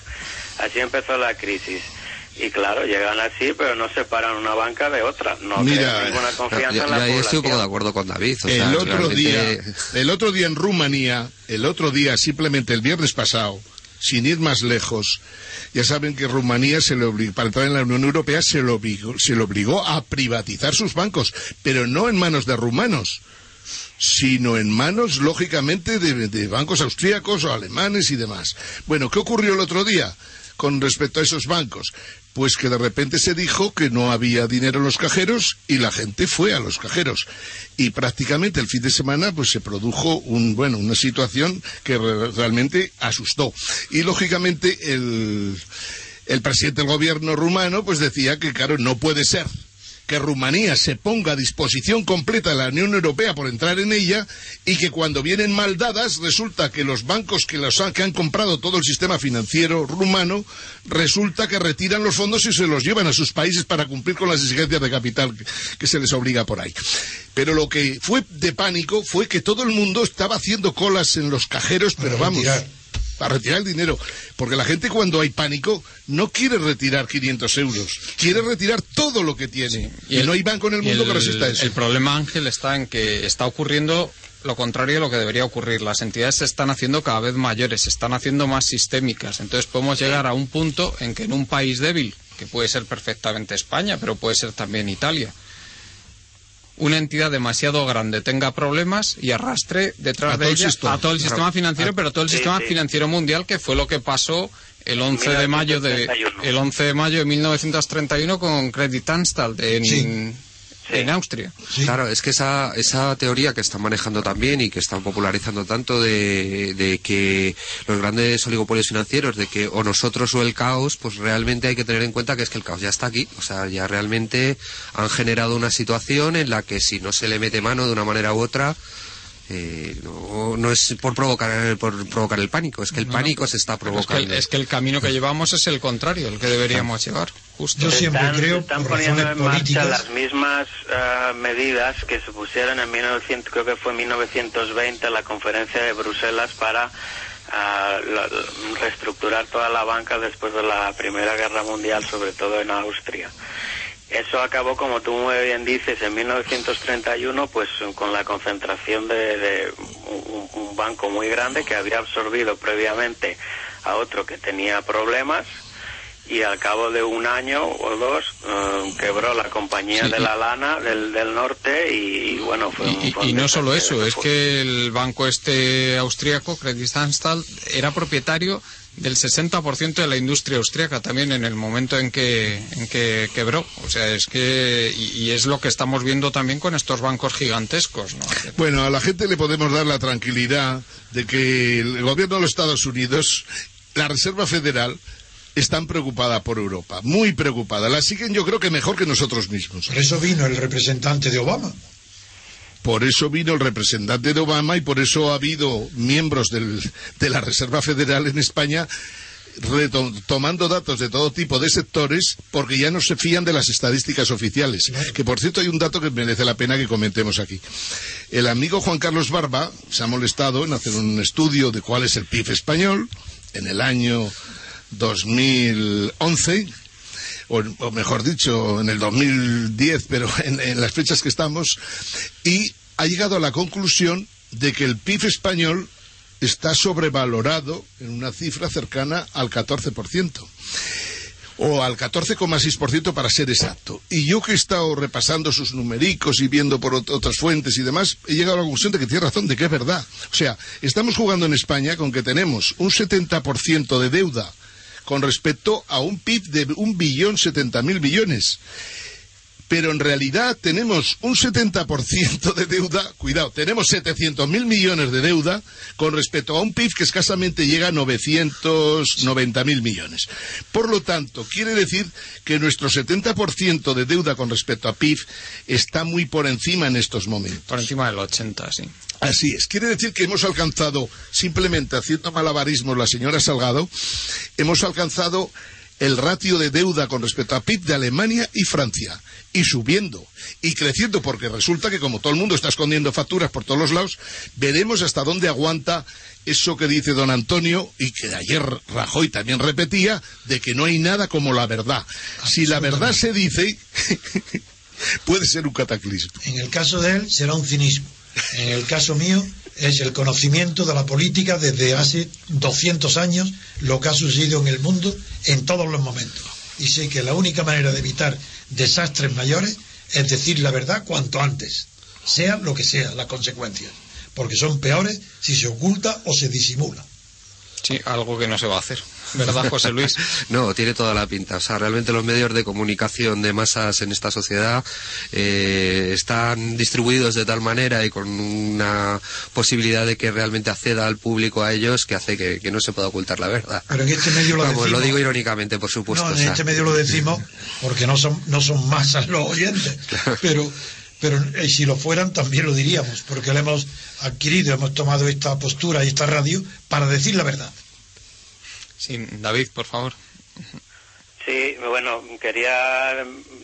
Así empezó la crisis. Y claro, llegan así, pero no separan una banca de otra. No Mira, ninguna confianza Yo, en yo la ahí estoy un poco de acuerdo con David. o sea, el otro realmente- día, el otro día en Rumanía, el otro día, simplemente el viernes pasado, sin ir más lejos, ya saben que Rumanía se le obligó, para entrar en la Unión Europea se le obligó, se le obligó a privatizar sus bancos, pero no en manos de rumanos sino en manos, lógicamente, de, de bancos austríacos o alemanes y demás. Bueno, ¿qué ocurrió el otro día con respecto a esos bancos? Pues que de repente se dijo que no había dinero en los cajeros y la gente fue a los cajeros. Y prácticamente el fin de semana pues se produjo un, bueno, una situación que re- realmente asustó. Y lógicamente el, el presidente del gobierno rumano pues decía que claro, no puede ser que Rumanía se ponga a disposición completa de la Unión Europea por entrar en ella y que cuando vienen mal dadas resulta que los bancos que, los han, que han comprado todo el sistema financiero rumano resulta que retiran los fondos y se los llevan a sus países para cumplir con las exigencias de capital que, se les obliga por ahí. Pero lo que fue de pánico fue que todo el mundo estaba haciendo colas en los cajeros, pero vamos. Para retirar el dinero. Porque la gente cuando hay pánico no quiere retirar 500 euros, quiere retirar todo lo que tiene. Y, el- no hay banco en el mundo que resista eso. El problema, Ángel, está en que está ocurriendo lo contrario de lo que debería ocurrir. Las entidades se están haciendo cada vez mayores, se están haciendo más sistémicas. Entonces podemos llegar a un punto en que en un país débil, que puede ser perfectamente España, pero puede ser también Italia, una entidad demasiado grande tenga problemas y arrastre detrás A de ella sistema. a todo el sistema financiero, pero todo el Sí, sistema sí. financiero mundial, que fue lo que pasó el 11 de mayo de 1931. el 11 de mayo de 1931 con Credit Anstalt en, Sí. En Austria. Sí. Claro, es que esa, esa teoría que están manejando también y que están popularizando tanto de, de que los grandes oligopolios financieros, de que o nosotros o el caos, pues realmente hay que tener en cuenta que es que el caos ya está aquí. O sea, ya realmente han generado una situación en la que si no se le mete mano de una manera u otra, eh, no, no es por provocar, por provocar el pánico, es que el pánico se está Pero es, que provocando. el, es que el camino que llevamos es el contrario, el que deberíamos llevar. Justo. Yo siempre están, creo, están por poniendo en marcha las mismas eh, medidas que se pusieron en 1900, creo que fue 1920 en la conferencia de Bruselas para ah, la- la- reestructurar toda la banca después de la Primera Guerra Mundial, sobre todo en Austria. Eso acabó, como tú muy bien dices, en 1931, pues con la concentración de, de un, un banco muy grande que había absorbido previamente a otro que tenía problemas y al cabo de un año o dos eh, quebró la compañía Sí, de la lana del, del norte y, y bueno fue un- Y, fue y no solo eso, es que el banco este austríaco, Credit Anstalt, era propietario del 60% de la industria austríaca también en el momento en que, en que quebró. O sea, es que, y, y es lo que estamos viendo también con estos bancos gigantescos, ¿no? Bueno, a la gente le podemos dar la tranquilidad de que el gobierno de los Estados Unidos, la Reserva Federal, están preocupada por Europa, muy preocupada. La siguen yo creo que mejor que nosotros mismos. por eso vino el representante de Obama. Por eso vino el representante de Obama y por eso ha habido miembros del- de la Reserva Federal en España tomando datos de todo tipo de sectores porque ya no se fían de las estadísticas oficiales. Que por cierto hay un dato que merece la pena que comentemos aquí. El amigo Juan Carlos Barba se ha molestado en hacer un estudio de cuál es el PIB español en el año 2011 o, mejor dicho, en el 2010, pero en, en las fechas que estamos, y ha llegado a la conclusión de que el PIB español está sobrevalorado en una cifra cercana al 14%. O al 14,6% para ser exacto. Y yo que he estado repasando sus numericos y viendo por otras fuentes y demás, he llegado a la conclusión de que tiene razón, de que es verdad. O sea, estamos jugando en España con que tenemos un 70% de deuda con respecto a un PIB de un billón setenta mil millones pero en realidad tenemos un 70% de deuda, cuidado, tenemos 700.000 millones de deuda con respecto a un PIB que escasamente llega a 990.000 millones. Por lo tanto, quiere decir que nuestro 70% de deuda con respecto a PIB está muy por encima en estos momentos. Por encima del 80, sí. Así es. Quiere decir que hemos alcanzado, simplemente haciendo malabarismos la señora Salgado, hemos alcanzado el ratio de deuda con respecto a PIB de Alemania y Francia y subiendo y creciendo porque resulta que como todo el mundo está escondiendo facturas por todos los lados, veremos hasta dónde aguanta eso que dice don Antonio y que ayer Rajoy también repetía de que no hay nada como la verdad. Si la verdad se dice, puede ser un cataclismo. En el caso de él será un cinismo. En el caso mío es el conocimiento de la política desde hace 200 años, lo que ha sucedido en el mundo en todos los momentos. Y sé que la única manera de evitar desastres mayores es decir la verdad cuanto antes, sea lo que sea las consecuencias, porque son peores si se oculta o se disimula. Sí, algo que no se va a hacer. ¿Verdad, José Luis? no, tiene toda la pinta. O sea, realmente los medios de comunicación de masas en esta sociedad eh, están distribuidos de tal manera y con una posibilidad de que realmente acceda al público a ellos que hace que, no se pueda ocultar la verdad. Pero en este medio lo decimos. lo digo irónicamente, por supuesto. No, en este medio lo decimos porque no son, no son masas los oyentes. Pero pero eh, si lo fueran también lo diríamos, porque lo hemos adquirido, hemos tomado esta postura y esta radio para decir la verdad. Sí, David, por favor. Sí, bueno, quería,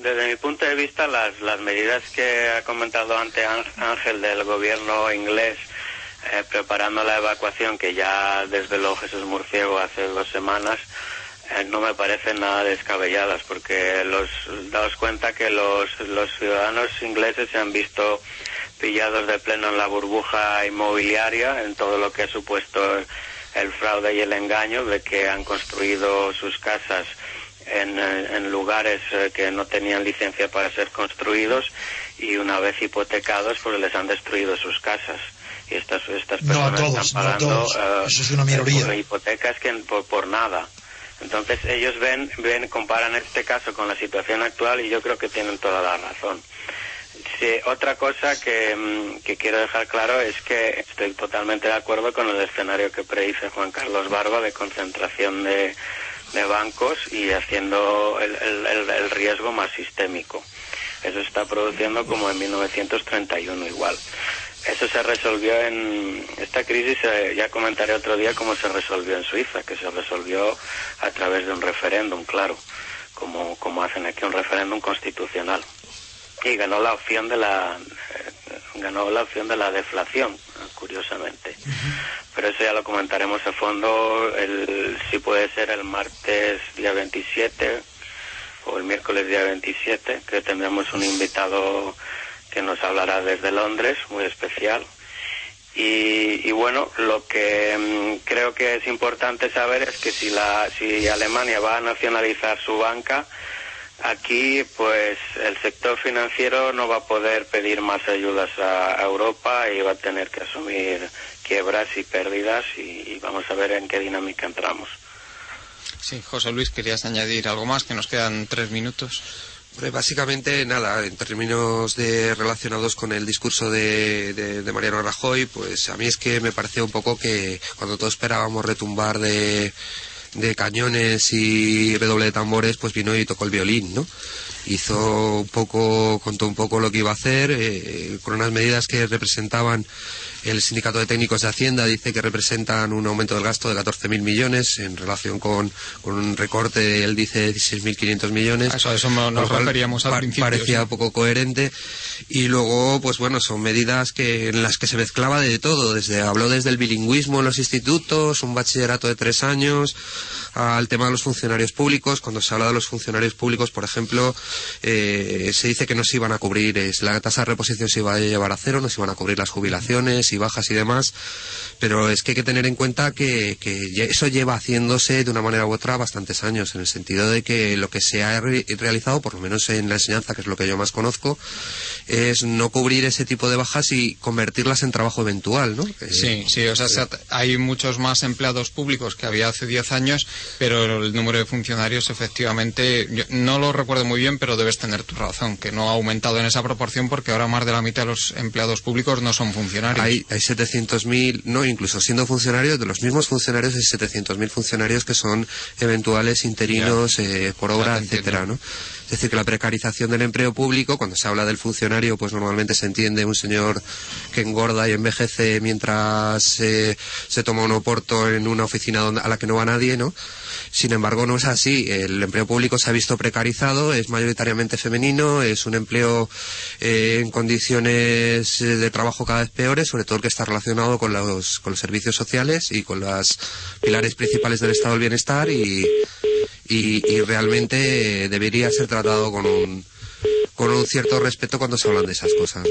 desde mi punto de vista, las, las medidas que ha comentado antes Ángel del gobierno inglés eh, preparando la evacuación que ya desveló Jesús Murciego hace dos semanas, eh, no me parecen nada descabelladas, porque los daos cuenta que los, los ciudadanos ingleses se han visto pillados de pleno en la burbuja inmobiliaria, en todo lo que ha supuesto el fraude y el engaño de que han construido sus casas en, eh, lugares eh, que no tenían licencia para ser construidos y una vez hipotecados pues les han destruido sus casas. Y estas estas personas están pagando eh, hipotecas que por, por nada. Entonces ellos ven ven comparan este caso con la situación actual y yo creo que tienen toda la razón Sí, otra cosa mm, que, quiero dejar claro es que estoy totalmente de acuerdo con el escenario que predice Juan Carlos Barba de concentración de, bancos y haciendo el, riesgo más sistémico. Eso está produciendo como en 1931 igual. Eso se resolvió en esta crisis, eh, ya comentaré otro día cómo se resolvió en Suiza, que se resolvió a través de un referéndum, claro, como, como hacen aquí un referéndum constitucional y ganó la opción de la eh, ganó la opción de la deflación curiosamente. Pero eso ya lo comentaremos a fondo el si puede ser el martes día 27 o el miércoles día 27 que tendremos un invitado que nos hablará desde Londres muy especial. Y, y, bueno, lo que mm, creo que es importante saber es que si, la, si Alemania va a nacionalizar su banca, Aquí, pues, el sector financiero no va a poder pedir más ayudas a Europa y va a tener que asumir quiebras y pérdidas y, vamos a ver en qué dinámica entramos. Sí, José Luis, querías añadir algo más, que nos quedan tres minutos. básicamente, nada, en términos de relacionados con el discurso de, de, Mariano Rajoy, pues a mí es que me pareció un poco que cuando todos esperábamos retumbar de de cañones y redoble de tambores, pues vino y tocó el violín, ¿no? Hizo un poco, contó un poco lo que iba a hacer, eh, con unas medidas que representaban El sindicato de técnicos de Hacienda dice que representan un aumento del gasto de 14.000 millones en relación con, un recorte, él dice de 16.500 millones. Eso, eso nos referíamos al principio. Parecía poco coherente. Y luego, pues bueno, son medidas que, en las que se mezclaba de todo. Desde, habló desde el bilingüismo en los institutos, un bachillerato de tres años, al tema de los funcionarios públicos. Cuando se habla de los funcionarios públicos, por ejemplo, eh, se dice que no se iban a cubrir, es, la tasa de reposición se iba a llevar a cero, no se iban a cubrir las jubilaciones y bajas y demás. Pero es que hay que tener en cuenta que, eso lleva haciéndose de una manera u otra bastantes años, en el sentido de que lo que se ha realizado, por lo menos en la enseñanza, que es lo que yo más conozco, es no cubrir ese tipo de bajas y convertirlas en trabajo eventual, ¿no? Sí, sí, o sea, hay muchos más empleados públicos que había hace 10 años, pero el número de funcionarios efectivamente, no lo recuerdo muy bien, pero debes tener tu razón, que no ha aumentado en esa proporción porque ahora más de la mitad de los empleados públicos no son funcionarios. Hay, hay 700.000, no, incluso siendo funcionarios, de los mismos funcionarios hay 700.000 funcionarios que son eventuales, interinos, eh, por obra, etcétera, ¿no? Es decir, que la precarización del empleo público, cuando se habla del funcionario, pues normalmente se entiende un señor que engorda y envejece mientras eh, se toma un oporto en una oficina donde, a la que no va nadie, ¿no? Sin embargo, no es así. El empleo público se ha visto precarizado, es mayoritariamente femenino, es un empleo eh, en condiciones de trabajo cada vez peores, sobre todo el que está relacionado con los, con los servicios sociales y con los pilares principales del estado del bienestar y, y, realmente debería ser tratado con un, con un cierto respeto cuando se hablan de esas cosas.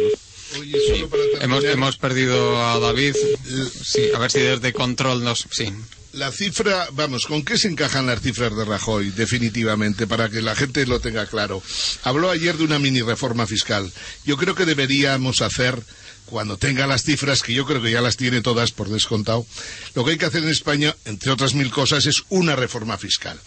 hemos, hemos perdido a David. Sí, a ver si desde control nos. Sí. La cifra, vamos, ¿con qué se encajan las cifras de Rajoy, definitivamente, para que la gente lo tenga claro? Habló ayer de una mini reforma fiscal. Yo creo que deberíamos hacer cuando tenga las cifras, que yo creo que ya las tiene todas por descontado, lo que hay que hacer en España, entre otras mil cosas, es una reforma fiscal.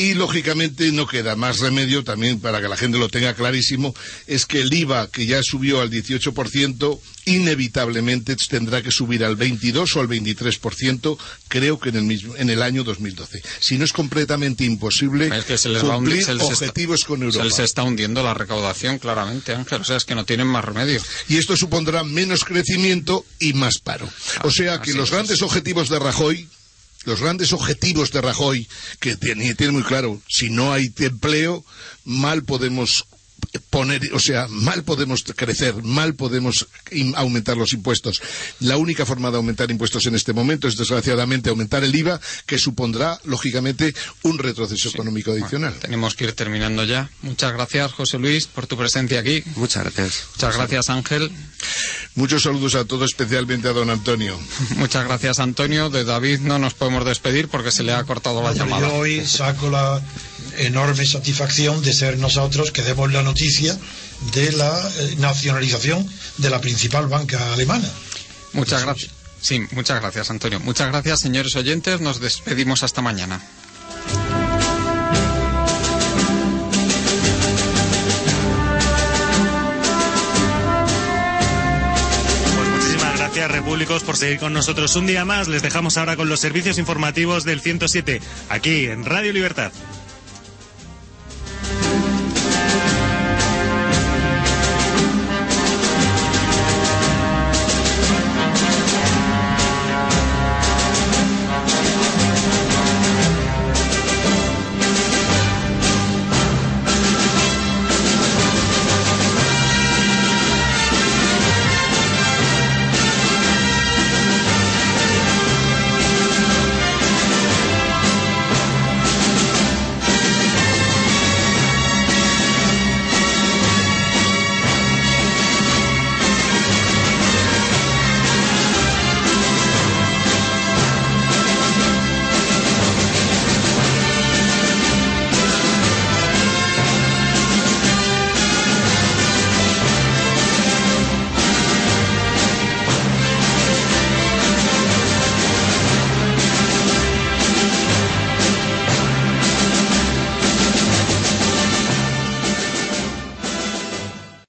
Y lógicamente no queda más remedio, también para que la gente lo tenga clarísimo, es que el IVA, que ya subió al 18%, inevitablemente tendrá que subir al 22 o al 23%, creo que en el, mismo, en el año 2012. Si no es completamente imposible cumplir objetivos con Europa. Se les está hundiendo la recaudación, claramente, Ángel. O sea, es que no tienen más remedio. Y esto supondrá menos crecimiento y más paro. o sea que los grandes objetivos de Rajoy los grandes objetivos de Rajoy, que tiene, tiene, muy claro, si no hay empleo, mal podemos poner, o sea, mal podemos crecer, mal podemos aumentar los impuestos. La única forma de aumentar impuestos en este momento es, desgraciadamente, aumentar el IVA, que supondrá, lógicamente, un retroceso económico adicional. tenemos que ir terminando ya. Muchas gracias, José Luis, por tu presencia aquí. Muchas gracias. Muchas gracias, Ángel. Muchos saludos a todos, especialmente a don Antonio. Muchas gracias, Antonio. De David no nos podemos despedir porque se le ha cortado la llamada. Yo hoy saco la enorme satisfacción de ser nosotros que demos la noticia de la eh, nacionalización de la principal banca alemana. Muchas gracias. Sí, muchas gracias, Antonio. Muchas gracias, señores oyentes. Nos despedimos hasta mañana. Pues muchísimas gracias, Repúblicos, por seguir con nosotros un día más. Les dejamos ahora con los servicios informativos del 107, aquí en Radio Libertad.